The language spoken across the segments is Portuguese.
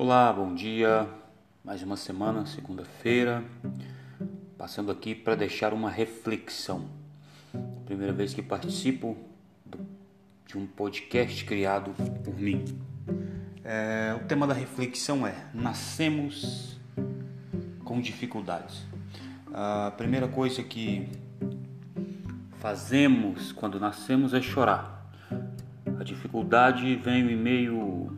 Olá, bom dia. Mais uma semana, segunda-feira, passando aqui para deixar uma reflexão. Primeira vez que participo de um podcast criado por mim. É, o tema da reflexão é: nascemos com dificuldades. A primeira coisa que fazemos quando nascemos é chorar. A dificuldade vem em meio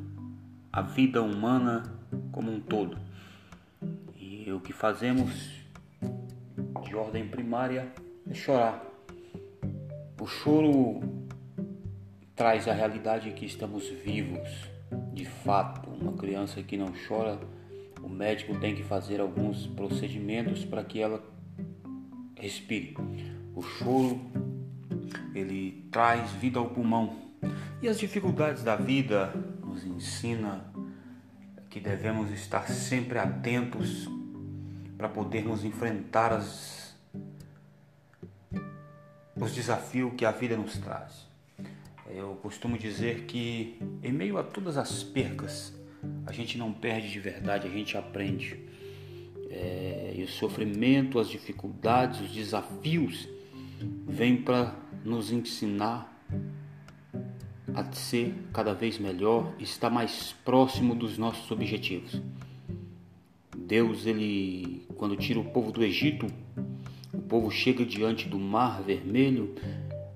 a vida humana como um todo. E o que fazemos de ordem primária é chorar. O choro traz a realidade que estamos vivos, de fato. Uma criança que não chora, o médico tem que fazer alguns procedimentos para que ela respire. O choro ele traz vida ao pulmão. E as dificuldades da vida nos ensina que devemos estar sempre atentos para podermos enfrentar as, os desafios que a vida nos traz. Eu costumo dizer que, em meio a todas as percas, a gente não perde de verdade, a gente aprende. É, e o sofrimento, as dificuldades, os desafios vêm para nos ensinar a ser cada vez melhor, está mais próximo dos nossos objetivos. Deus, ele, quando tira o povo do Egito, o povo chega diante do mar vermelho,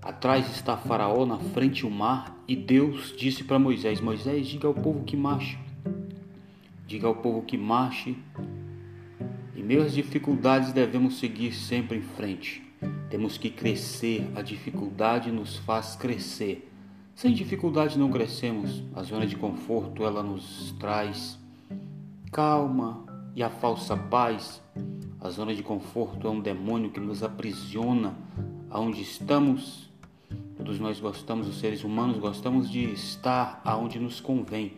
atrás está Faraó, na frente o mar, e Deus disse para Moisés: Moisés, diga ao povo que marche, diga ao povo que marche. Em meio às dificuldades, devemos seguir sempre em frente. Temos que crescer, a dificuldade nos faz crescer. Sem dificuldade não crescemos. A zona de conforto ela nos traz calma e a falsa paz. A zona de conforto é um demônio que nos aprisiona aonde estamos. Todos nós gostamos, os seres humanos gostamos de estar aonde nos convém,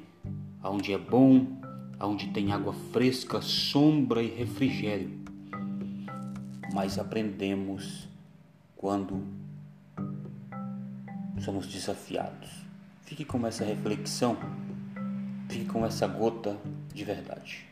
aonde é bom, aonde tem água fresca, sombra e refrigério. Mas aprendemos quando somos desafiados. Fique com essa reflexão, fique com essa gota de verdade.